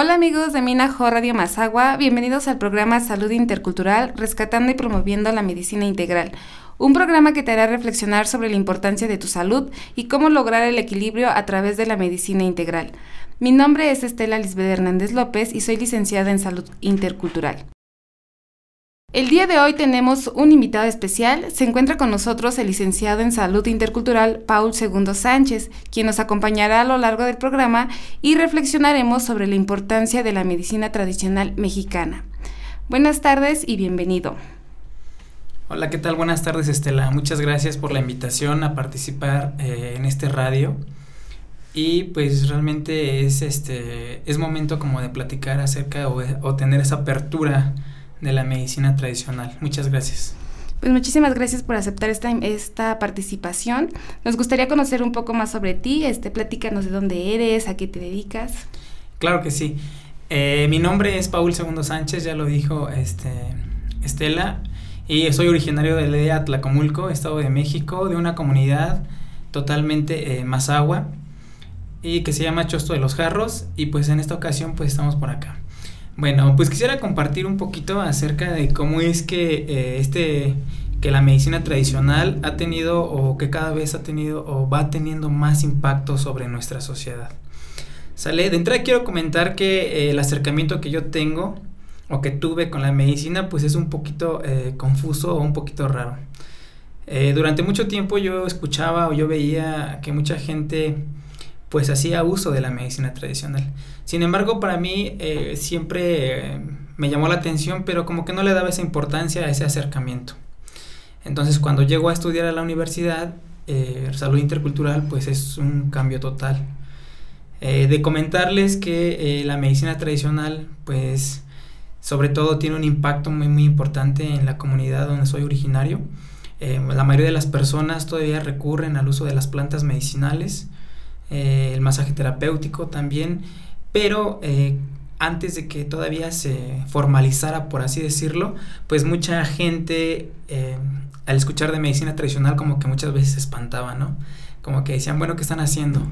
Hola amigos de Minajo Radio Mazagua, bienvenidos al programa Salud Intercultural, rescatando y promoviendo la medicina integral. Un programa que te hará reflexionar sobre la importancia de tu salud y cómo lograr el equilibrio a través de la medicina integral. Mi nombre es Estela Lisbeth Hernández López y soy licenciada en Salud Intercultural. El día de hoy tenemos un invitado especial. Se encuentra con nosotros el licenciado en Salud Intercultural Paul Segundo Sánchez, quien nos acompañará a lo largo del programa y reflexionaremos sobre la importancia de la medicina tradicional mexicana. Buenas tardes y bienvenido. Hola, ¿qué tal? Buenas tardes Estela. Muchas gracias por la invitación a participar eh, en este radio. Y pues realmente es este es momento como de platicar acerca o, o tener esa apertura de la medicina tradicional. Muchas gracias. Pues muchísimas gracias por aceptar esta, esta participación. Nos gustaría conocer un poco más sobre ti. Este, platícanos de dónde eres, a qué te dedicas. Claro que sí. Eh, mi nombre es Paul Segundo Sánchez, ya lo dijo este, Estela, y soy originario de la Atlacomulco, Estado de México, de una comunidad totalmente eh, mazagua y que se llama Chosto de los Jarros, y pues en esta ocasión pues estamos por acá. Bueno, pues quisiera compartir un poquito acerca de cómo es que eh, este que la medicina tradicional ha tenido o que cada vez ha tenido o va teniendo más impacto sobre nuestra sociedad. Sale, de entrada quiero comentar que eh, el acercamiento que yo tengo o que tuve con la medicina pues es un poquito eh, confuso o un poquito raro. durante mucho tiempo yo escuchaba o yo veía que mucha gente pues hacía uso de la medicina tradicional. Sin embargo, para mí eh, siempre eh, me llamó la atención, pero como que no le daba esa importancia a ese acercamiento. Entonces, cuando llego a estudiar a la universidad, eh, salud intercultural, pues es un cambio total. de comentarles que la medicina tradicional, pues sobre todo tiene un impacto muy muy importante en la comunidad donde soy originario. la mayoría de las personas todavía recurren al uso de las plantas medicinales eh, el masaje terapéutico también, pero eh, antes de que todavía se formalizara, por así decirlo, pues mucha gente eh, al escuchar de medicina tradicional como que muchas veces se espantaba, ¿no? Como que decían, bueno, ¿qué están haciendo?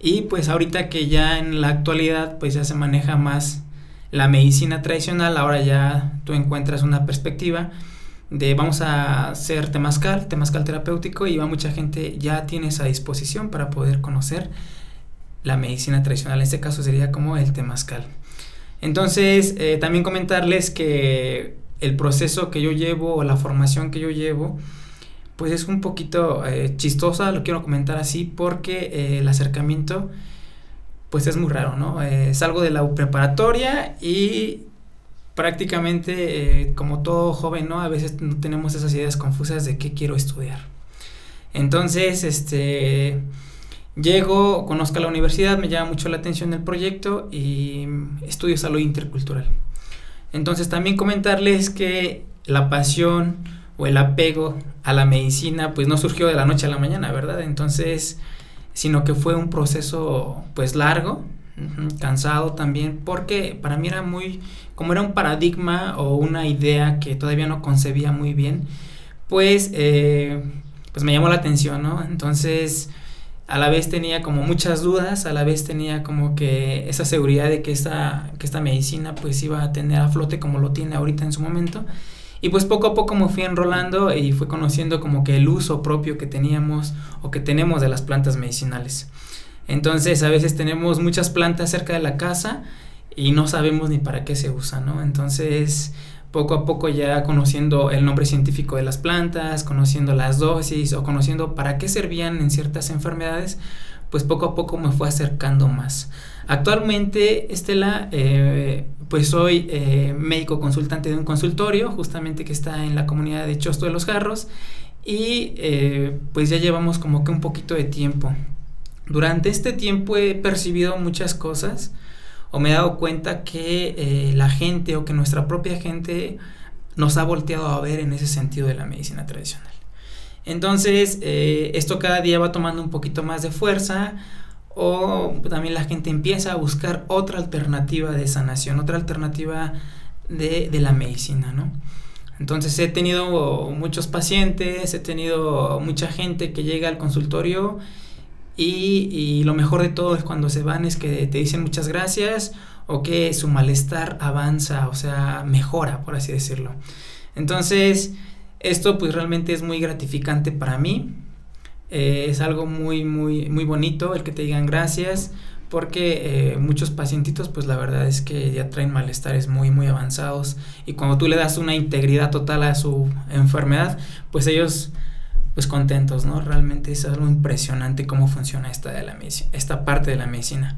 Y pues ahorita que ya en la actualidad pues ya se maneja más la medicina tradicional, ahora ya tú encuentras una perspectiva de vamos a hacer temazcal, temazcal terapéutico y va mucha gente ya tiene esa disposición para poder conocer la medicina tradicional, en este caso sería como el temazcal. Entonces, eh, también comentarles que el proceso que yo llevo o la formación que yo llevo, pues es un poquito eh, chistosa, lo quiero comentar así, porque eh, el acercamiento, pues es muy raro, ¿no? salgo de la preparatoria y prácticamente eh, como todo joven, ¿no? A veces tenemos esas ideas confusas de qué quiero estudiar. Entonces, este, llego, conozco la universidad, me llama mucho la atención el proyecto y estudio salud intercultural. Entonces, también comentarles que la pasión o el apego a la medicina, pues no surgió de la noche a la mañana, ¿verdad? Entonces, sino que fue un proceso, pues largo, cansado también, porque para mí era muy, como era un paradigma o una idea que todavía no concebía muy bien, pues, eh, pues me llamó la atención, ¿no? Entonces, a la vez tenía como muchas dudas, a la vez tenía como que esa seguridad de que esta, que esta medicina pues iba a tener a flote como lo tiene ahorita en su momento. Y pues poco a poco me fui enrolando y fui conociendo como que el uso propio que teníamos o que tenemos de las plantas medicinales. Entonces a veces tenemos muchas plantas cerca de la casa y no sabemos ni para qué se usan, ¿no? Entonces poco a poco ya conociendo el nombre científico de las plantas, conociendo las dosis o conociendo para qué servían en ciertas enfermedades, pues poco a poco me fue acercando más. Actualmente, Estela, eh, pues soy eh, médico consultante de un consultorio, justamente que está en la comunidad de Chosto de los Jarros, y eh, pues ya llevamos como que un poquito de tiempo durante este tiempo he percibido muchas cosas o me he dado cuenta que eh, la gente o que nuestra propia gente nos ha volteado a ver en ese sentido de la medicina tradicional. Entonces, eh, esto cada día va tomando un poquito más de fuerza o también la gente empieza a buscar otra alternativa de sanación, otra alternativa de, de la medicina, ¿no? Entonces he tenido muchos pacientes, he tenido mucha gente que llega al consultorio y, lo mejor de todo es cuando se van es que te dicen muchas gracias o que su malestar avanza, o sea, mejora, por así decirlo. Entonces, esto pues realmente es muy gratificante para mí. Eh, es algo muy, muy, muy bonito el que te digan gracias porque eh, muchos pacientitos pues la verdad es que ya traen malestares muy muy avanzados y cuando tú le das una integridad total a su enfermedad pues ellos pues contentos no realmente es algo impresionante cómo funciona esta de la esta parte de la medicina.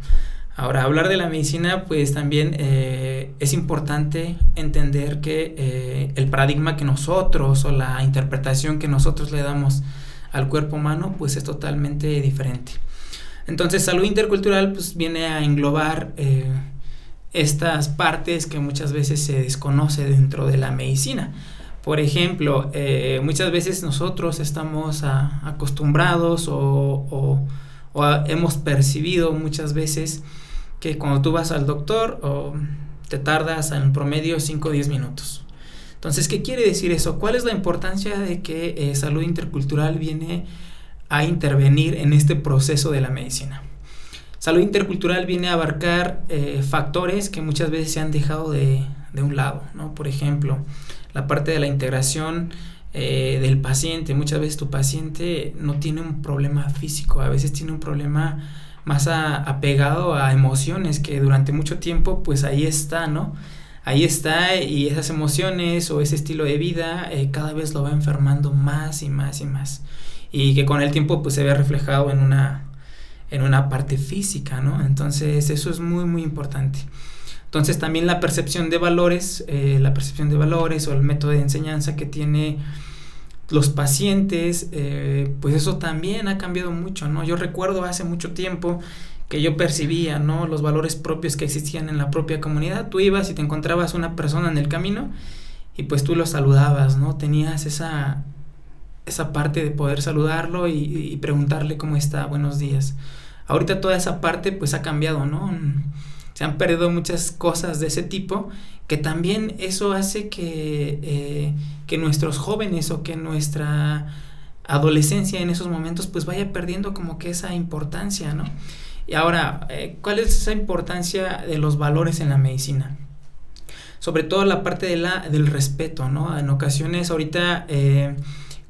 Ahora hablar de la medicina pues también eh, es importante entender que eh, el paradigma que nosotros o la interpretación que nosotros le damos al cuerpo humano pues es totalmente diferente. Entonces, salud intercultural pues viene a englobar eh, estas partes que muchas veces se desconoce dentro de la medicina. Por ejemplo, eh, muchas veces nosotros estamos acostumbrados o, hemos percibido muchas veces que cuando tú vas al doctor te tardas en promedio 5 o 10 minutos. Entonces, ¿qué quiere decir eso? ¿Cuál es la importancia de que eh, salud intercultural viene a intervenir en este proceso de la medicina. Salud intercultural viene a abarcar eh, factores que muchas veces se han dejado de, un lado, ¿no? Por ejemplo, la parte de la integración eh, del paciente. Muchas veces tu paciente no tiene un problema físico, a veces tiene un problema más apegado a emociones que durante mucho tiempo pues ahí está, ¿no? Ahí está y esas emociones o ese estilo de vida eh, cada vez lo va enfermando más y más y más y que con el tiempo pues se ve reflejado en una, en una parte física, ¿no? Entonces eso es muy muy importante. Entonces también la percepción de valores, eh, la percepción de valores o el método de enseñanza que tiene los pacientes, eh, pues eso también ha cambiado mucho, ¿no? Yo recuerdo hace mucho tiempo que yo percibía, ¿no? Los valores propios que existían en la propia comunidad. Tú ibas y te encontrabas una persona en el camino y pues tú lo saludabas, ¿no? Tenías esa, esa parte de poder saludarlo y, preguntarle cómo está, buenos días. Ahorita toda esa parte pues ha cambiado, ¿no? Se han perdido muchas cosas de ese tipo que también eso hace que, eh, que nuestros jóvenes o que nuestra adolescencia en esos momentos pues vaya perdiendo como que esa importancia, ¿no? Y ahora, eh, ¿cuál es esa importancia de los valores en la medicina? Sobre todo la parte de la, del respeto, ¿no? En ocasiones ahorita... Eh,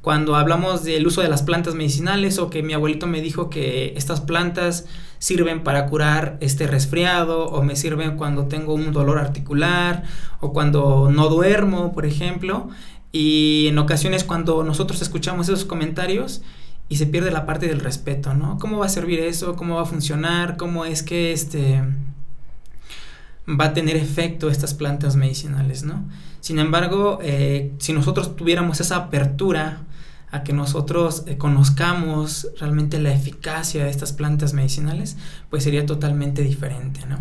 cuando hablamos del uso de las plantas medicinales o que mi abuelito me dijo que estas plantas sirven para curar este resfriado o me sirven cuando tengo un dolor articular o cuando no duermo, por ejemplo. Y en ocasiones cuando nosotros escuchamos esos comentarios y se pierde la parte del respeto, ¿no? ¿Cómo va a servir eso? ¿Cómo va a funcionar? ¿Cómo es que este va a tener efecto estas plantas medicinales, ¿no? Sin embargo, eh, si nosotros tuviéramos esa apertura a que nosotros eh, conozcamos realmente la eficacia de estas plantas medicinales, pues sería totalmente diferente, ¿no?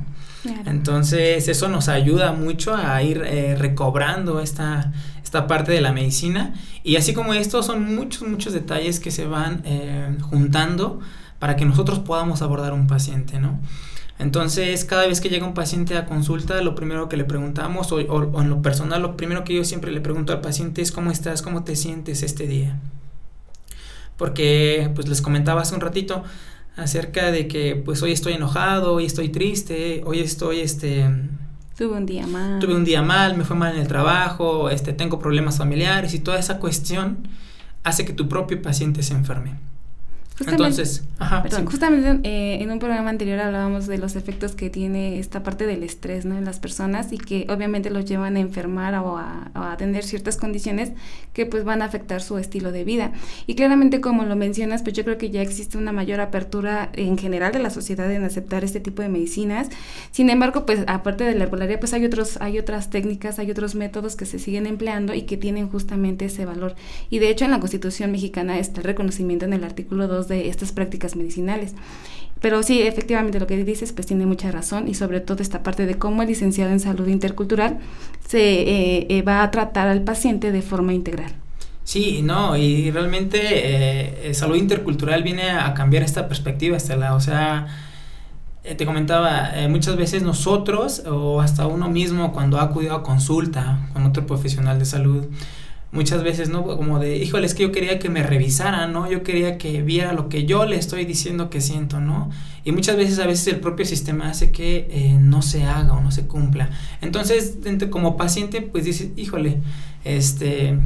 Entonces eso nos ayuda mucho a ir eh, recobrando esta, esta parte de la medicina y así como esto son muchos, muchos detalles que se van juntando para que nosotros podamos abordar un paciente, ¿no? Entonces, cada vez que llega un paciente a consulta, lo primero que le preguntamos, o, o, en lo personal, lo primero que yo siempre le pregunto al paciente es cómo estás, cómo te sientes este día porque pues les comentaba hace un ratito acerca de que pues hoy estoy enojado, hoy estoy triste, hoy estoy este tuve un día mal. Tuve un día mal, me fue mal en el trabajo, este tengo problemas familiares y toda esa cuestión hace que tu propio paciente se enferme. Entonces, justamente eh, en un programa anterior hablábamos de los efectos que tiene esta parte del estrés ¿no? en las personas y que obviamente los llevan a enfermar o a, a, tener ciertas condiciones que pues van a afectar su estilo de vida. Y claramente como lo mencionas, pues yo creo que ya existe una mayor apertura en general de la sociedad en aceptar este tipo de medicinas. Sin embargo, pues aparte de la herbolaria, pues hay, otros, hay otras técnicas, hay otros métodos que se siguen empleando y que tienen justamente ese valor. Y de hecho en la Constitución mexicana está el reconocimiento en el artículo 2 de estas prácticas medicinales. Pero sí, efectivamente lo que dices pues tiene mucha razón y sobre todo esta parte de cómo el licenciado en salud intercultural se eh, eh, va a tratar al paciente de forma integral. Sí, no, y realmente eh, salud intercultural viene a cambiar esta perspectiva, Estela. O sea, te comentaba, muchas veces nosotros o hasta uno mismo cuando ha acudido a consulta con otro profesional de salud, muchas veces, ¿no? Como de, híjole, es que yo quería que me revisaran, ¿no? Yo quería que viera lo que yo le estoy diciendo que siento, ¿no? Y muchas veces, a veces el propio sistema hace que eh, no se haga o no se cumpla. Entonces, como paciente, pues dices, híjole, este,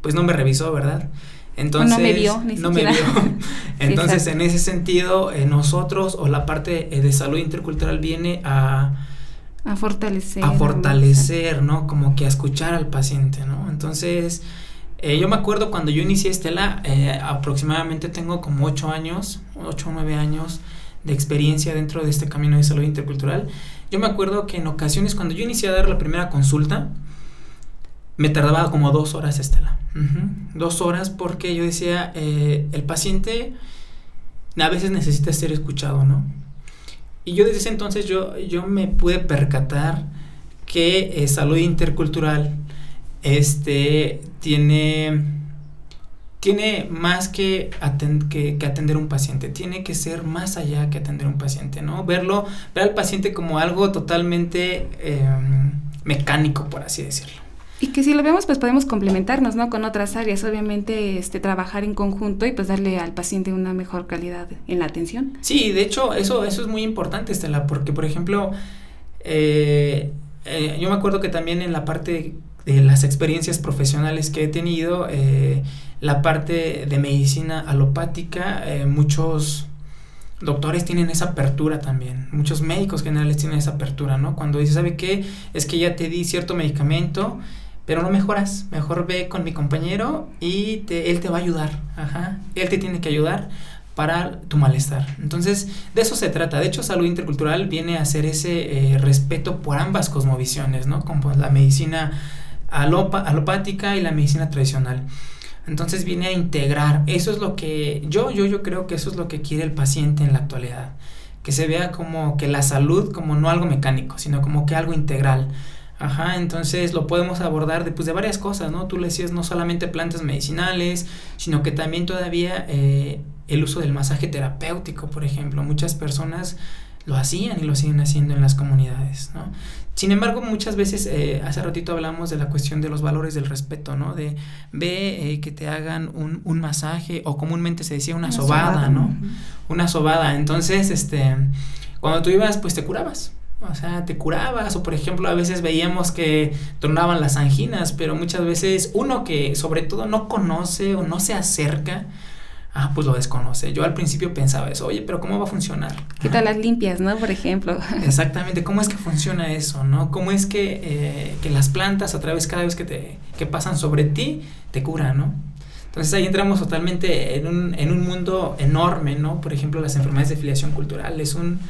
pues no me revisó, ¿verdad? Entonces, no me vio, ni no me vio. Entonces, en ese sentido, eh, nosotros o la parte eh, de salud intercultural viene a a fortalecer. A fortalecer, ¿no? Como que a escuchar al paciente, ¿no? Entonces, eh, yo me acuerdo cuando yo inicié Estela, eh, aproximadamente tengo como ocho años, ocho o nueve años de experiencia dentro de este camino de salud intercultural. Yo me acuerdo que en ocasiones cuando yo inicié a dar la primera consulta, me tardaba como dos horas Estela. Dos horas porque yo decía, eh, el paciente a veces necesita ser escuchado, ¿no? Y yo desde ese entonces yo, yo me pude percatar que eh, salud intercultural este, tiene, tiene más que, que, que, atender un paciente, tiene que ser más allá que atender un paciente, ¿no? Verlo, ver al paciente como algo totalmente em, mecánico, por así decirlo. Y que si lo vemos, pues podemos complementarnos, ¿no? Con otras áreas, obviamente, este, trabajar en conjunto y pues darle al paciente una mejor calidad en la atención. Sí, de hecho, eso, eso es muy importante, Estela, porque, por ejemplo, eh, eh, yo me acuerdo que también en la parte de las experiencias profesionales que he tenido, eh, la parte de medicina alopática, muchos doctores tienen esa apertura también, muchos médicos generales tienen esa apertura, ¿no? Cuando dice, ¿sabe qué? Es que ya te di cierto medicamento, pero no mejoras, mejor ve con mi compañero y te, él te va a ayudar, ajá, él te tiene que ayudar para tu malestar. Entonces, de eso se trata. De hecho, salud intercultural viene a ser ese eh, respeto por ambas cosmovisiones, ¿no? Como la medicina alopática y la medicina tradicional. Entonces viene a integrar. Eso es lo que yo, yo, yo creo que eso es lo que quiere el paciente en la actualidad. Que se vea como que la salud como no algo mecánico, sino como que algo integral. Ajá, entonces lo podemos abordar de, pues, de varias cosas, ¿no? Tú le decías no solamente plantas medicinales, sino que también todavía eh, el uso del masaje terapéutico, por ejemplo. Muchas personas lo hacían y lo siguen haciendo en las comunidades, ¿no? Sin embargo, muchas veces, eh, hace ratito hablamos de la cuestión de los valores del respeto, ¿no? De ve eh, que te hagan un, un, masaje o comúnmente se decía una, sobada, ¿no? Una sobada. Entonces, este, cuando tú ibas, pues te curabas, o sea, te curabas, o por ejemplo, a veces veíamos que tronaban las anginas, pero muchas veces uno que sobre todo no conoce o no se acerca, ah, pues lo desconoce. Yo al principio pensaba eso, oye, pero ¿cómo va a funcionar? ¿Qué tal las limpias, no? Por ejemplo. Exactamente, ¿cómo es que funciona eso, no? ¿Cómo es que, eh, que las plantas a través, cada vez que, te, que pasan sobre ti, te curan, no? Entonces ahí entramos totalmente en un, en un mundo enorme, ¿no? Por ejemplo, las enfermedades de filiación cultural es un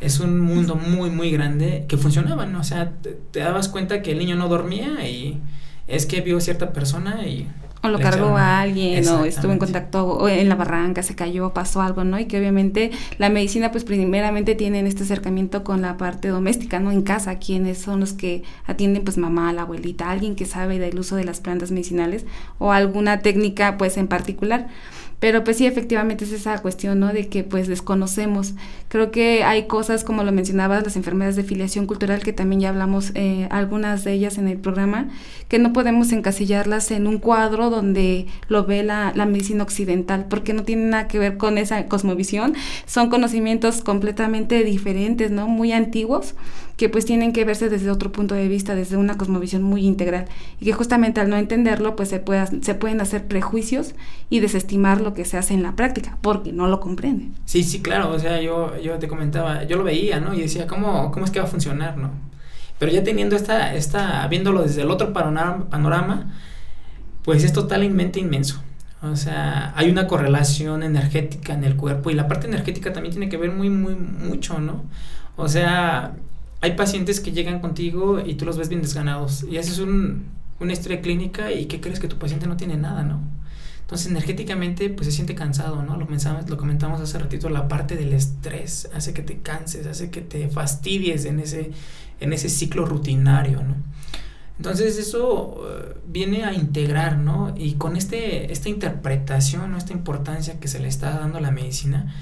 es un mundo muy, muy grande que funcionaba, ¿no? O sea, te, dabas cuenta que el niño no dormía y es que vio cierta persona y... O lo cargó a alguien, o estuvo en contacto o en la barranca, se cayó, pasó algo, ¿no? Y que obviamente la medicina, pues primeramente tienen este acercamiento con la parte doméstica, ¿no? En casa, quienes son los que atienden, pues mamá, la abuelita, alguien que sabe del uso de las plantas medicinales o alguna técnica, pues en particular. Pero pues sí, efectivamente es esa cuestión, ¿no? De que pues desconocemos. Creo que hay cosas, como lo mencionabas, las enfermedades de filiación cultural, que también ya hablamos eh, algunas de ellas en el programa, que no podemos encasillarlas en un cuadro donde lo ve la, la medicina occidental, porque no tiene nada que ver con esa cosmovisión. Son conocimientos completamente diferentes, ¿no? Muy antiguos, que pues tienen que verse desde otro punto de vista, desde una cosmovisión muy integral. Y que justamente al no entenderlo, pues se, pueda, se pueden hacer prejuicios y desestimarlo que se hace en la práctica, porque no lo comprende. Sí, sí, claro, o sea, yo, yo te comentaba, yo lo veía, ¿no? Y decía, ¿cómo, cómo es que va a funcionar, no? Pero ya teniendo esta, esta viéndolo desde el otro panorama, panorama pues es totalmente inmenso. O sea, hay una correlación energética en el cuerpo y la parte energética también tiene que ver muy, muy, mucho, ¿no? O sea, hay pacientes que llegan contigo y tú los ves bien desganados y haces un, una historia clínica y que crees que tu paciente no tiene nada, ¿no? Entonces, energéticamente, pues se siente cansado, ¿no? Lo, lo comentamos hace ratito, la parte del estrés hace que te canses, hace que te fastidies en ese, en ese ciclo rutinario, ¿no? Entonces, eso eh, viene a integrar, ¿no? Y con este, esta interpretación, ¿no? esta importancia que se le está dando a la medicina,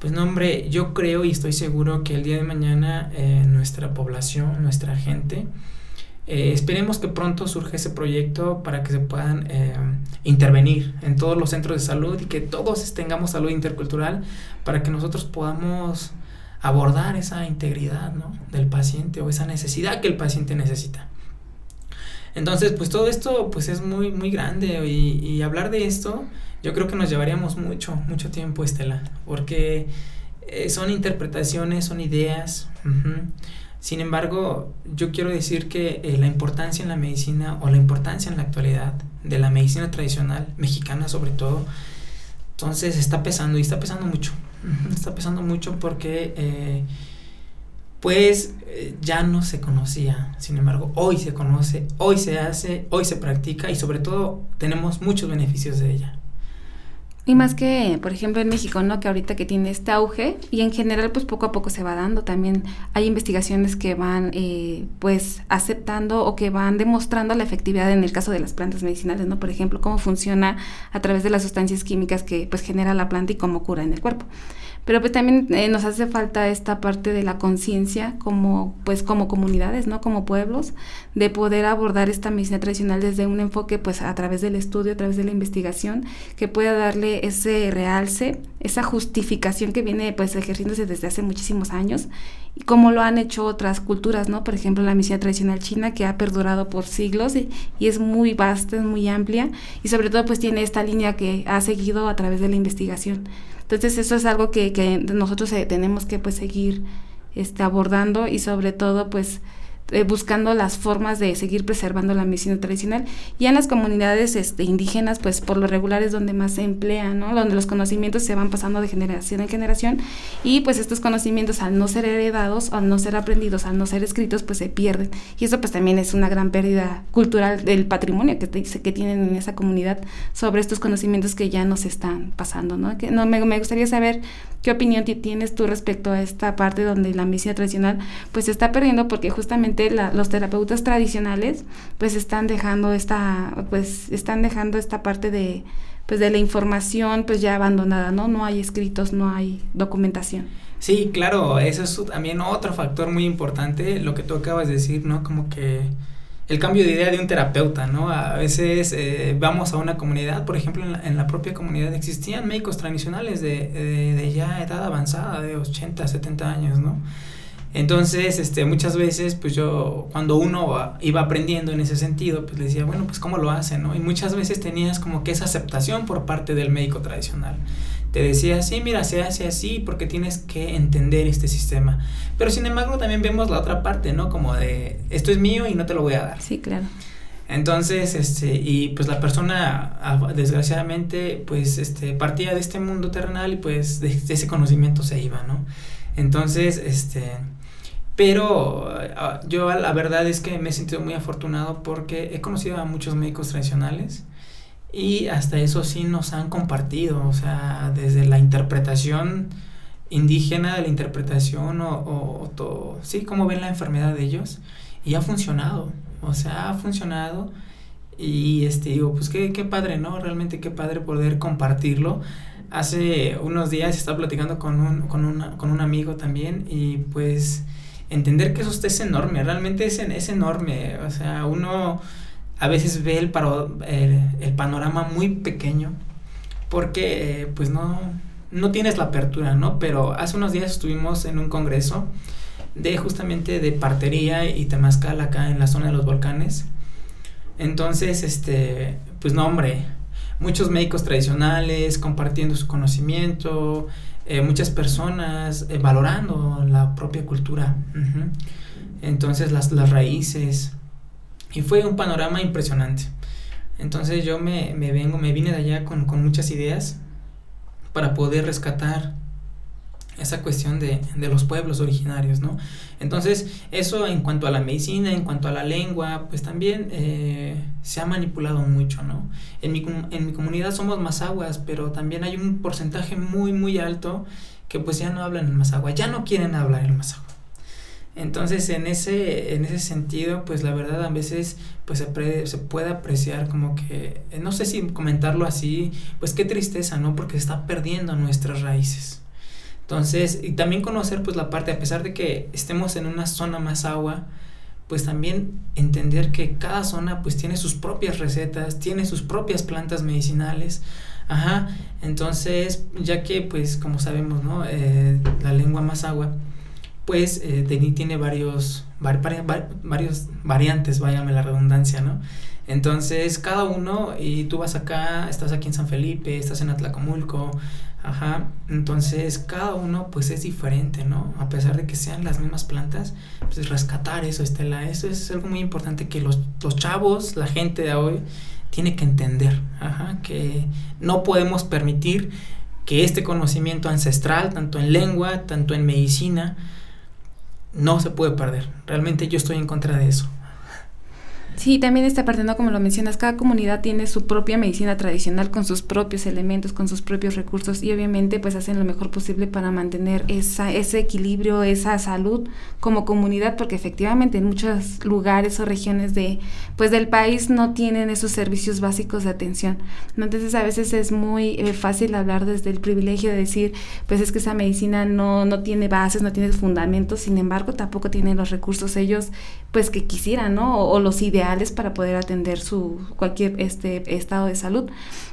pues no, hombre, yo creo y estoy seguro que el día de mañana eh, nuestra población, nuestra gente, Eh, esperemos que pronto surja ese proyecto para que se puedan eh, intervenir en todos los centros de salud y que todos tengamos salud intercultural para que nosotros podamos abordar esa integridad ¿no? del paciente o esa necesidad que el paciente necesita. Entonces, pues todo esto pues es muy, muy grande y, hablar de esto yo creo que nos llevaríamos mucho, mucho tiempo, Estela, porque eh, son interpretaciones, son ideas. Sin embargo, yo quiero decir que eh, la importancia en la medicina o la importancia en la actualidad de la medicina tradicional, mexicana sobre todo, entonces está pesando y está pesando mucho. Está pesando mucho porque eh, pues ya no se conocía. Sin embargo, hoy se conoce, hoy se hace, hoy se practica y sobre todo tenemos muchos beneficios de ella. Y más que, por ejemplo, en México, ¿no? Que ahorita que tiene este auge y en general, pues poco a poco se va dando. También hay investigaciones que van, eh, pues, aceptando o que van demostrando la efectividad en el caso de las plantas medicinales, ¿no? Por ejemplo, cómo funciona a través de las sustancias químicas que, pues, genera la planta y cómo cura en el cuerpo pero pues también eh, nos hace falta esta parte de la conciencia como pues como comunidades no como pueblos de poder abordar esta medicina tradicional desde un enfoque pues a través del estudio a través de la investigación que pueda darle ese realce esa justificación que viene pues ejerciéndose desde hace muchísimos años y como lo han hecho otras culturas no por ejemplo la medicina tradicional china que ha perdurado por siglos y, es muy vasta es muy amplia y sobre todo pues tiene esta línea que ha seguido a través de la investigación. Entonces eso es algo que, que nosotros eh, tenemos que pues seguir este, abordando y sobre todo pues eh, buscando las formas de seguir preservando la medicina tradicional. Y en las comunidades este, indígenas, pues por lo regular es donde más se emplea, ¿no? Donde los conocimientos se van pasando de generación en generación y pues estos conocimientos al no ser heredados, al no ser aprendidos, al no ser escritos, pues se pierden. Y eso pues también es una gran pérdida cultural del patrimonio que, que tienen en esa comunidad sobre estos conocimientos que ya nos están pasando, ¿no? Que, no me, me gustaría saber qué opinión tienes tú respecto a esta parte donde la medicina tradicional pues se está perdiendo porque justamente los terapeutas tradicionales pues están dejando esta pues están dejando esta parte de pues de la información pues ya abandonada, ¿no? No hay escritos, no hay documentación. Sí, claro, eso es también otro factor muy importante, lo que tú acabas de decir, ¿no? Como que el cambio de idea de un terapeuta, ¿no? A veces eh, vamos a una comunidad, por ejemplo, en la, propia comunidad existían médicos tradicionales de, de, ya edad avanzada, de 80, 70 años, ¿no? Entonces, este, muchas veces, pues yo, cuando uno iba aprendiendo en ese sentido, pues le decía, bueno, pues cómo lo hacen, ¿no? Y muchas veces tenías como que esa aceptación por parte del médico tradicional. Te decía, sí, mira, se hace así porque tienes que entender este sistema. Pero sin embargo, también vemos la otra parte, ¿no? Como de, esto es mío y no te lo voy a dar. Sí, claro. Entonces, este, y pues la persona, ah, desgraciadamente, pues, este, partía de este mundo terrenal y pues de ese conocimiento se iba, ¿no? Entonces, este pero ah, yo la verdad es que me he sentido muy afortunado porque he conocido a muchos médicos tradicionales y hasta eso sí nos han compartido, o sea, desde la interpretación indígena, de la interpretación o, o, todo, sí, cómo ven la enfermedad de ellos y ha funcionado, o sea, ha funcionado y este digo, pues qué, qué padre, ¿no? Realmente qué padre poder compartirlo. Hace unos días estaba platicando con un, con, una, con un amigo también y pues entender que eso es enorme, realmente es, es enorme, o sea, uno a veces ve el, el, panorama muy pequeño porque pues no, no tienes la apertura, ¿no? Pero hace unos días estuvimos en un congreso de justamente de partería y temazcal acá en la zona de los volcanes. Entonces, este, pues no, hombre, muchos médicos tradicionales compartiendo su conocimiento, eh, muchas personas eh, valorando la propia cultura. Entonces las, las raíces. Y fue un panorama impresionante. Entonces yo me, me vengo, me vine de allá con, con muchas ideas para poder rescatar esa cuestión de, de, los pueblos originarios, ¿no? Entonces, eso en cuanto a la medicina, en cuanto a la lengua, pues también eh, se ha manipulado mucho, ¿no? En mi, en mi comunidad somos mazaguas, pero también hay un porcentaje muy, muy alto que pues ya no hablan el mazagua, ya no quieren hablar el mazagua. Entonces, en ese, en ese sentido, pues la verdad a veces pues se, puede apreciar como que, no sé si comentarlo así, pues qué tristeza, ¿no? Porque está perdiendo nuestras raíces. Entonces, y también conocer pues la parte, a pesar de que estemos en una zona más agua, pues también entender que cada zona pues tiene sus propias recetas, tiene sus propias plantas medicinales. Ajá, entonces, ya que pues como sabemos, ¿no? Eh, la lengua más agua, pues eh, tiene varios, varios variantes, váyame la redundancia, ¿no? Entonces, cada uno, y tú vas acá, estás aquí en San Felipe, estás en Atlacomulco, Ajá, entonces cada uno pues es diferente, ¿no? A pesar de que sean las mismas plantas, pues rescatar eso, Estela, eso es algo muy importante que los, los chavos, la gente de hoy, tiene que entender, ajá, que no podemos permitir que este conocimiento ancestral, tanto en lengua, tanto en medicina, no se puede perder. Realmente yo estoy en contra de eso. Sí, también esta parte, ¿no? Como lo mencionas, cada comunidad tiene su propia medicina tradicional con sus propios elementos, con sus propios recursos y obviamente pues hacen lo mejor posible para mantener ese equilibrio, esa salud como comunidad, porque efectivamente en muchos lugares o regiones de, pues del país no tienen esos servicios básicos de atención. Entonces a veces es muy eh, fácil hablar desde el privilegio de decir, pues es que esa medicina no, no tiene bases, no tiene fundamentos, sin embargo tampoco tienen los recursos ellos pues que quisieran, ¿no? O, o los ideales para poder atender su cualquier este estado de salud.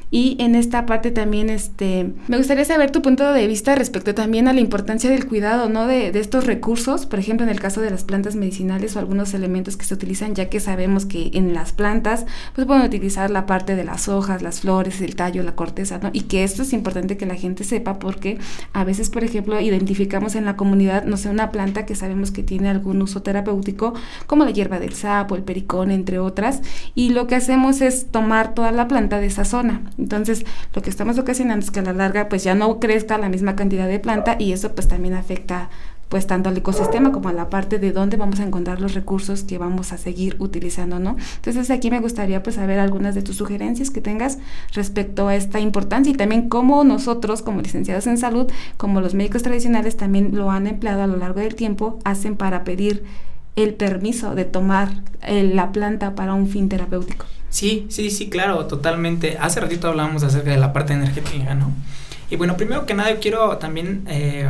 Y en esta parte también este, me gustaría saber tu punto de vista respecto también a la importancia del cuidado, ¿no? De, de, estos recursos, por ejemplo, en el caso de las plantas medicinales o algunos elementos que se utilizan, ya que sabemos que en las plantas, pues pueden utilizar la parte de las hojas, las flores, el tallo, la corteza, ¿no? Y que esto es importante que la gente sepa porque a veces, por ejemplo, identificamos en la comunidad, no sé, una planta que sabemos que tiene algún uso terapéutico, como la hierba del sapo, el pericón, entre otras, y lo que hacemos es tomar toda la planta de esa zona entonces, lo que estamos ocasionando es que a la larga pues ya no crezca la misma cantidad de planta y eso pues también afecta pues tanto al ecosistema como a la parte de dónde vamos a encontrar los recursos que vamos a seguir utilizando, ¿no? Entonces aquí me gustaría pues saber algunas de tus sugerencias que tengas respecto a esta importancia y también cómo nosotros como licenciados en salud, como los médicos tradicionales también lo han empleado a lo largo del tiempo, hacen para pedir el permiso de tomar eh, la planta para un fin terapéutico. Sí, sí, sí, claro, totalmente. Hace ratito hablábamos acerca de la parte energética, ¿no? Y bueno, primero que nada quiero también eh,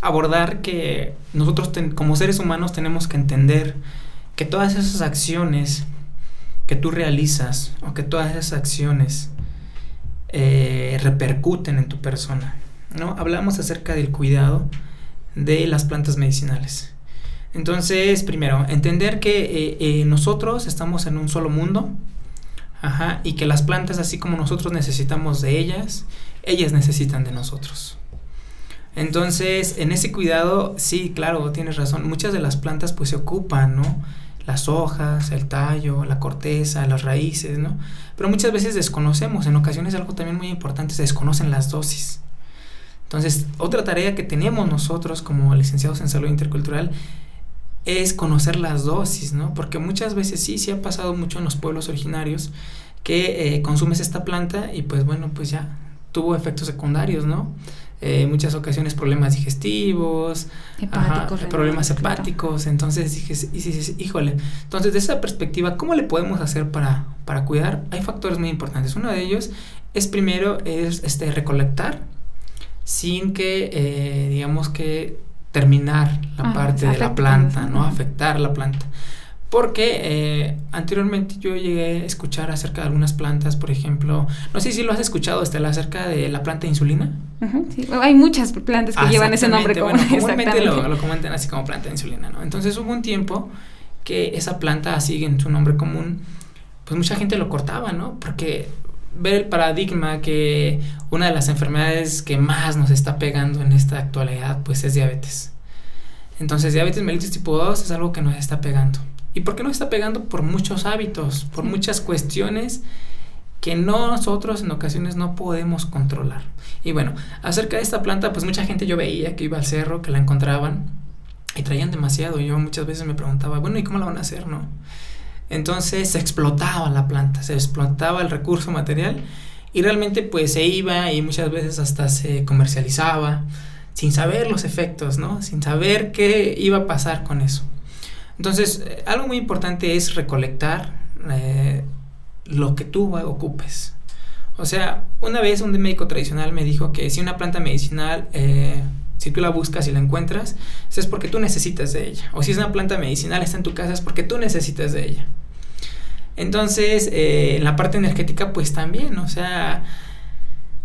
abordar que nosotros como seres humanos tenemos que entender que todas esas acciones que tú realizas o que todas esas acciones eh, repercuten en tu persona, ¿no? Hablamos acerca del cuidado de las plantas medicinales. Entonces, primero, entender que eh, eh, nosotros estamos en un solo mundo, ajá, y que las plantas, así como nosotros necesitamos de ellas, ellas necesitan de nosotros. Entonces, en ese cuidado, sí, claro, tienes razón, muchas de las plantas pues se ocupan, ¿no? Las hojas, el tallo, la corteza, las raíces, ¿no? Pero muchas veces desconocemos, en ocasiones algo también muy importante, se desconocen las dosis. Entonces, otra tarea que tenemos nosotros como licenciados en salud intercultural es conocer las dosis, ¿no? Porque muchas veces sí, sí ha pasado mucho en los pueblos originarios que eh, consumes esta planta y pues bueno, pues ya tuvo efectos secundarios, ¿no? Eh, muchas ocasiones problemas digestivos, problemas hepáticos, entonces dices, híjole, entonces de esa perspectiva, ¿cómo le podemos hacer para, para cuidar? Hay factores muy importantes, uno de ellos es primero, es este, recolectar sin que, eh, digamos que terminar la ah, parte de la planta, ¿no? Afectar la planta. Porque eh, anteriormente yo llegué a escuchar acerca de algunas plantas, por ejemplo, no sé si lo has escuchado, Estela, acerca de la planta de insulina. sí. Hay muchas plantas que llevan ese nombre. Como, bueno, comúnmente lo, lo comentan así como planta de insulina, ¿no? Entonces hubo un tiempo que esa planta, así en su nombre común, pues mucha gente lo cortaba, ¿no? Porque ver el paradigma que una de las enfermedades que más nos está pegando en esta actualidad pues es diabetes. Entonces diabetes mellitus tipo 2 es algo que nos está pegando. ¿Y por qué nos está pegando? Por muchos hábitos, por muchas cuestiones que nosotros en ocasiones no podemos controlar. Y bueno, acerca de esta planta, pues mucha gente yo veía que iba al cerro, que la encontraban y traían demasiado. Y yo muchas veces me preguntaba, bueno, ¿y cómo la van a hacer, no? Entonces se explotaba la planta, se explotaba el recurso material y realmente pues se iba y muchas veces hasta se comercializaba sin saber los efectos, ¿no? Sin saber qué iba a pasar con eso. Entonces, eh, algo muy importante es recolectar eh, lo que tú ocupes. O sea, una vez un médico tradicional me dijo que si una planta medicinal eh, Si tú la buscas y la encuentras, es porque tú necesitas de ella. O si es una planta medicinal, está en tu casa, es porque tú necesitas de ella. Entonces, eh, en la parte energética, pues también, o sea,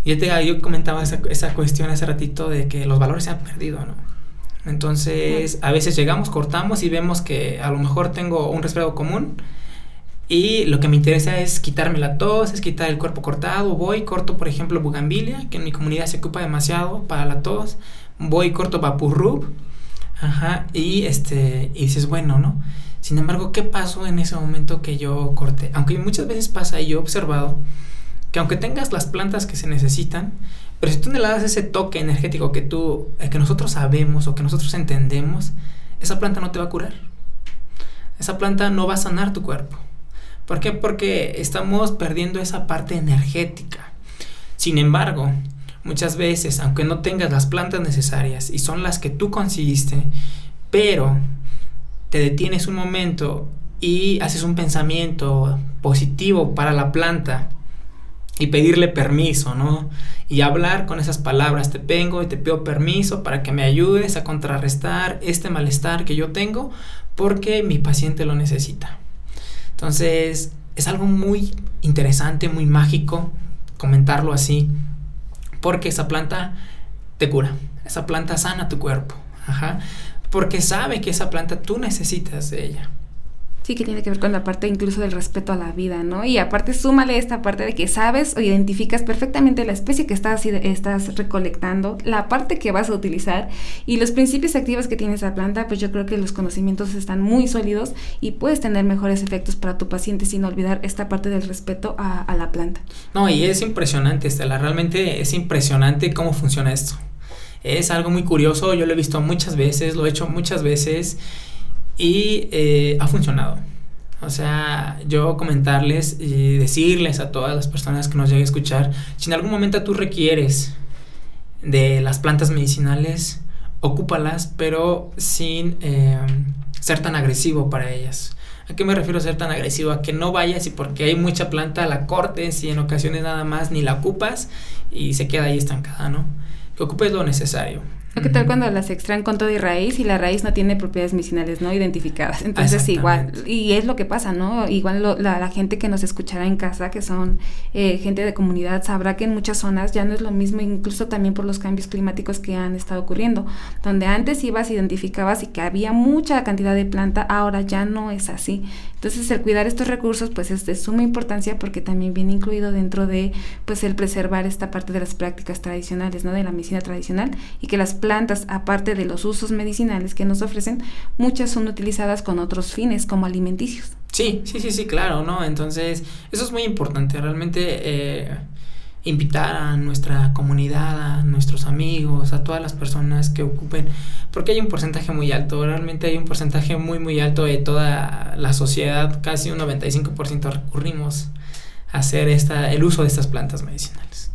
yo, te, yo comentaba esa, esa cuestión hace ratito de que los valores se han perdido, ¿no? Entonces, a veces llegamos, cortamos y vemos que a lo mejor tengo un resfriado común y lo que me interesa es quitarme la tos, es quitar el cuerpo cortado. Voy, corto, por ejemplo, bugambilia, que en mi comunidad se ocupa demasiado para la tos. Voy, corto papurrub. Ajá, y este, y dices, bueno, ¿no? Sin embargo, ¿qué pasó en ese momento que yo corté? Aunque muchas veces pasa y yo he observado que aunque tengas las plantas que se necesitan, pero si tú no le das ese toque energético que tú, eh, que nosotros sabemos o que nosotros entendemos, esa planta no te va a curar. Esa planta no va a sanar tu cuerpo. ¿Por qué? Porque estamos perdiendo esa parte energética. Sin embargo, muchas veces, aunque no tengas las plantas necesarias y son las que tú conseguiste, pero te detienes un momento y haces un pensamiento positivo para la planta y pedirle permiso, ¿no? Y hablar con esas palabras, te vengo y te pido permiso para que me ayudes a contrarrestar este malestar que yo tengo porque mi paciente lo necesita. Entonces, es algo muy interesante, muy mágico comentarlo así, porque esa planta te cura, esa planta sana tu cuerpo, ajá, porque sabe que esa planta tú necesitas de ella. Sí, que tiene que ver con la parte incluso del respeto a la vida, ¿no? Y aparte súmale esta parte de que sabes o identificas perfectamente la especie que estás, estás recolectando, la parte que vas a utilizar y los principios activos que tiene esa planta, pues yo creo que los conocimientos están muy sólidos y puedes tener mejores efectos para tu paciente sin olvidar esta parte del respeto a, a la planta. No, y es impresionante, Estela, realmente es impresionante cómo funciona esto. Es algo muy curioso, yo lo he visto muchas veces, lo he hecho muchas veces y eh, ha funcionado. O sea, yo comentarles y decirles a todas las personas que nos lleguen a escuchar, si en algún momento tú requieres de las plantas medicinales, ocúpalas, pero sin eh, ser tan agresivo para ellas. ¿A qué me refiero a ser tan agresivo? A que no vayas y porque hay mucha planta la cortes y en ocasiones nada más ni la ocupas y se queda ahí estancada, ¿no? Que ocupes lo necesario. ¿Qué tal cuando las extraen con todo y raíz y la raíz no tiene propiedades medicinales no identificadas? Entonces igual, y es lo que pasa, ¿no? Igual la, gente que nos escuchará en casa, que son eh, gente de comunidad, sabrá que en muchas zonas ya no es lo mismo, incluso también por los cambios climáticos que han estado ocurriendo, donde antes ibas, identificabas y que había mucha cantidad de planta, ahora ya no es así. Entonces el cuidar estos recursos pues es de suma importancia porque también viene incluido dentro de pues el preservar esta parte de las prácticas tradicionales, ¿no? De la medicina tradicional y que las plantas, aparte de los usos medicinales que nos ofrecen, muchas son utilizadas con otros fines como alimenticios. Sí, sí, sí, sí, claro, ¿no? Entonces, eso es muy importante, realmente eh, invitar a nuestra comunidad, a nuestros amigos, a todas las personas que ocupen, porque hay un porcentaje muy alto, realmente hay un porcentaje muy, muy alto de toda la sociedad, casi un 95% recurrimos a hacer esta, el uso de estas plantas medicinales.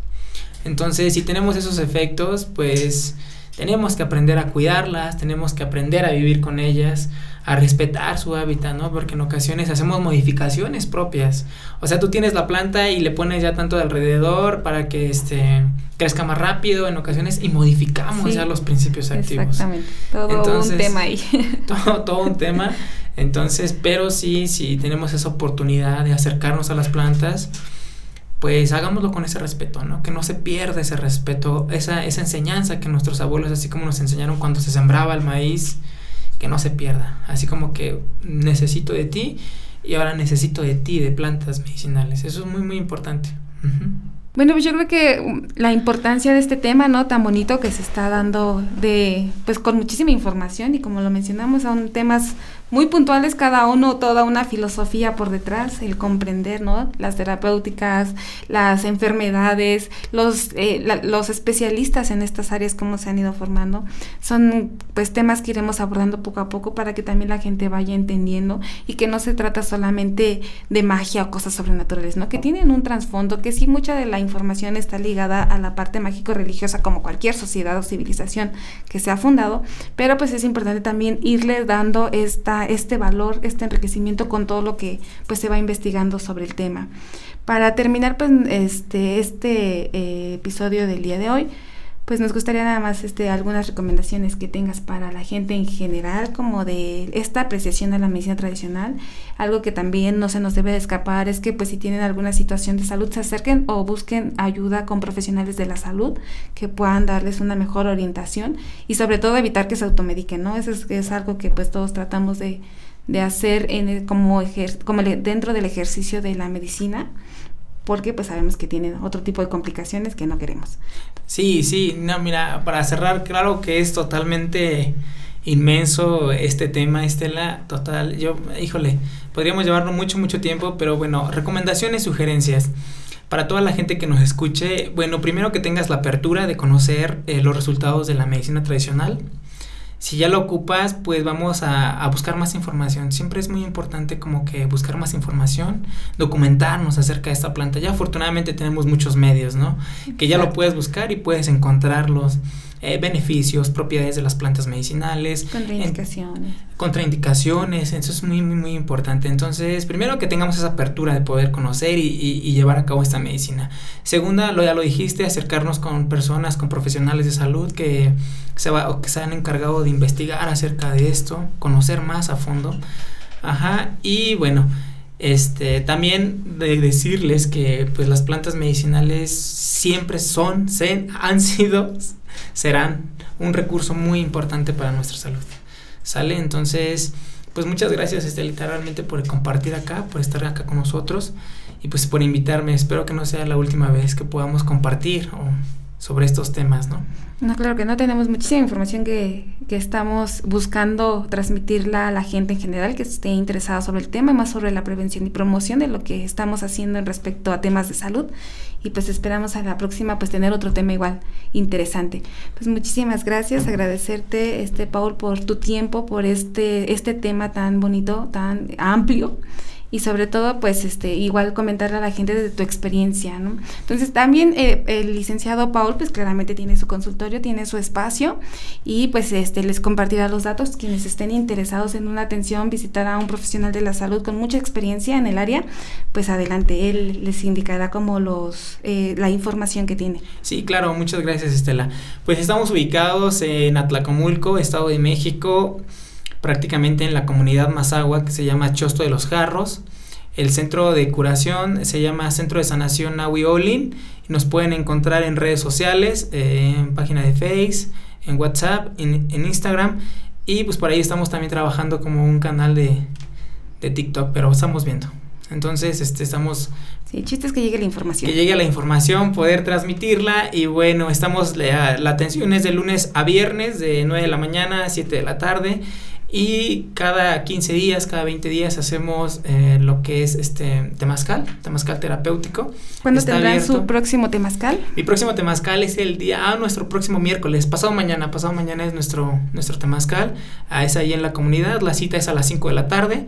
Entonces, si tenemos esos efectos, pues tenemos que aprender a cuidarlas, tenemos que aprender a vivir con ellas, a respetar su hábitat, ¿no? Porque en ocasiones hacemos modificaciones propias. O sea, tú tienes la planta y le pones ya tanto de alrededor para que este crezca más rápido en ocasiones y modificamos ya los principios activos. Exactamente. Todo un tema ahí. todo, todo un tema. Entonces, pero sí, sí tenemos esa oportunidad de acercarnos a las plantas pues hagámoslo con ese respeto, ¿no? Que no se pierda ese respeto, esa, esa enseñanza que nuestros abuelos, así como nos enseñaron cuando se sembraba el maíz, que no se pierda. Así como que necesito de ti y ahora necesito de ti, de plantas medicinales. Eso es muy, muy importante. Bueno, pues yo creo que um, la importancia de este tema, ¿no? Tan bonito que se está dando de, pues con muchísima información y como lo mencionamos, son temas muy puntuales cada uno, toda una filosofía por detrás, el comprender, ¿no? Las terapéuticas, las enfermedades, los, eh, los especialistas en estas áreas, cómo se han ido formando. Son pues temas que iremos abordando poco a poco para que también la gente vaya entendiendo y que no se trata solamente de magia o cosas sobrenaturales, ¿no? Que tienen un trasfondo, que sí mucha de la información está ligada a la parte mágico-religiosa como cualquier sociedad o civilización que se ha fundado, pero pues es importante también irle dando esta este valor, este enriquecimiento con todo lo que pues se va investigando sobre el tema. Para terminar pues este, este eh, episodio del día de hoy, pues nos gustaría nada más este, algunas recomendaciones que tengas para la gente en general, como de esta apreciación a la medicina tradicional. Algo que también no se nos debe de escapar es que pues si tienen alguna situación de salud se acerquen o busquen ayuda con profesionales de la salud que puedan darles una mejor orientación y sobre todo evitar que se automediquen, ¿no? Eso es, es algo que pues todos tratamos de, de hacer en como, como dentro del ejercicio de la medicina porque pues sabemos que tienen otro tipo de complicaciones que no queremos. Sí, sí, no, mira, para cerrar, claro que es totalmente inmenso este tema, Estela, total, yo, híjole, podríamos llevarlo mucho, mucho tiempo, pero bueno, recomendaciones, sugerencias. Para toda la gente que nos escuche, bueno, primero que tengas la apertura de conocer eh, los resultados de la medicina tradicional, si ya lo ocupas, pues vamos a, buscar más información. Siempre es muy importante como que buscar más información, documentarnos acerca de esta planta. Ya afortunadamente tenemos muchos medios, ¿no? Que ya lo puedes buscar y puedes encontrarlos. Eh, beneficios, propiedades de las plantas medicinales. Contraindicaciones. contraindicaciones, eso es muy, muy, muy importante. Entonces, primero que tengamos esa apertura de poder conocer y, llevar a cabo esta medicina. Segunda, lo, ya lo dijiste, acercarnos con personas, con profesionales de salud que se, va, que se han encargado de investigar acerca de esto, conocer más a fondo. Ajá, y bueno, este, también de decirles que pues las plantas medicinales siempre son, se, han sido serán un recurso muy importante para nuestra salud. ¿Sale? Entonces, pues muchas gracias, este, literalmente, por compartir acá, por estar acá con nosotros y pues por invitarme. Espero que no sea la última vez que podamos compartir sobre estos temas, ¿no? No, claro que no tenemos muchísima información que, que, estamos buscando transmitirla a la gente en general que esté interesada sobre el tema, más sobre la prevención y promoción de lo que estamos haciendo en respecto a temas de salud. Y pues esperamos a la próxima pues tener otro tema igual interesante. Pues muchísimas gracias, agradecerte este Paul por tu tiempo, por este, este tema tan bonito, tan amplio y sobre todo pues este igual comentarle a la gente de tu experiencia, ¿no? Entonces también eh, el licenciado Paul pues claramente tiene su consultorio, tiene su espacio y pues este les compartirá los datos quienes estén interesados en una atención, visitar a un profesional de la salud con mucha experiencia en el área, pues adelante él les indicará como los eh, la información que tiene. Sí, claro, muchas gracias Estela. Pues estamos ubicados en Atlacomulco, Estado de México prácticamente en la comunidad Mazagua que se llama Chosto de los Jarros. El centro de curación se llama Centro de Sanación Nahui Olin nos pueden encontrar en redes sociales, eh, en página de Face, en WhatsApp, en, Instagram y pues por ahí estamos también trabajando como un canal de, de TikTok, pero estamos viendo. Entonces, este, estamos... Sí, el chiste es que llegue la información. Que llegue la información, poder transmitirla y bueno, estamos, la, la atención es de lunes a viernes, de 9 de la mañana a 7 de la tarde y cada 15 días, cada 20 días hacemos eh, lo que es este temazcal, temazcal terapéutico. ¿Cuándo tendrán su próximo temazcal? Mi próximo temazcal es el día, ah, nuestro próximo miércoles, pasado mañana, pasado mañana es nuestro, nuestro temazcal, ah, es ahí en la comunidad, la cita es a las 5 de la tarde.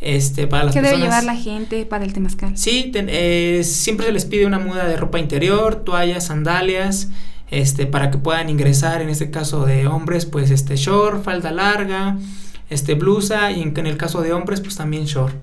Este, para las ¿Qué debe llevar la gente para el temazcal? Sí, eh, siempre se les pide una muda de ropa interior, toallas, sandalias, este, para que puedan ingresar, en este caso de hombres, pues este short, falda larga, este, blusa y en, el caso de hombres pues también short.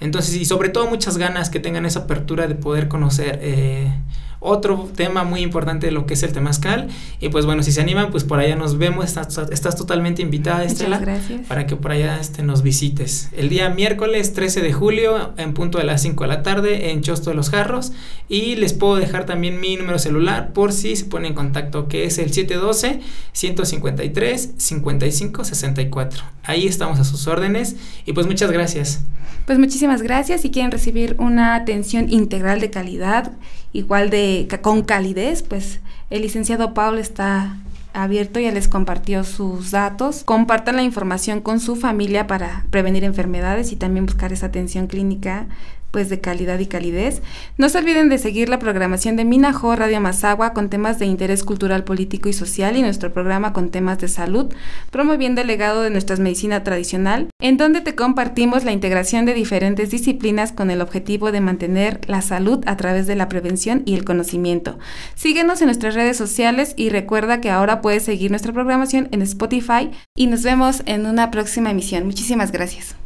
Entonces y sobre todo muchas ganas que tengan esa apertura de poder conocer eh, otro tema muy importante de lo que es el temazcal. Y pues bueno, si se animan, pues por allá nos vemos. Estás, estás totalmente invitada, Estela, para que por allá este, nos visites. El día miércoles 13 de julio, en punto de las 5 de la tarde, en Chosto de los Jarros. Y les puedo dejar también mi número celular por si se ponen en contacto, que es el 712-153-5564. Ahí estamos a sus órdenes. Y pues muchas gracias. Pues muchísimas gracias. Si quieren recibir una atención integral de calidad, igual de con calidez, pues el licenciado Pablo está abierto, ya les compartió sus datos. Compartan la información con su familia para prevenir enfermedades y también buscar esa atención clínica pues de calidad y calidez. No se olviden de seguir la programación de Minajo Radio Mazagua con temas de interés cultural, político y social y nuestro programa con temas de salud, promoviendo el legado de nuestra medicina tradicional, en donde te compartimos la integración de diferentes disciplinas con el objetivo de mantener la salud a través de la prevención y el conocimiento. Síguenos en nuestras redes sociales y recuerda que ahora puedes seguir nuestra programación en Spotify y nos vemos en una próxima emisión. Muchísimas gracias.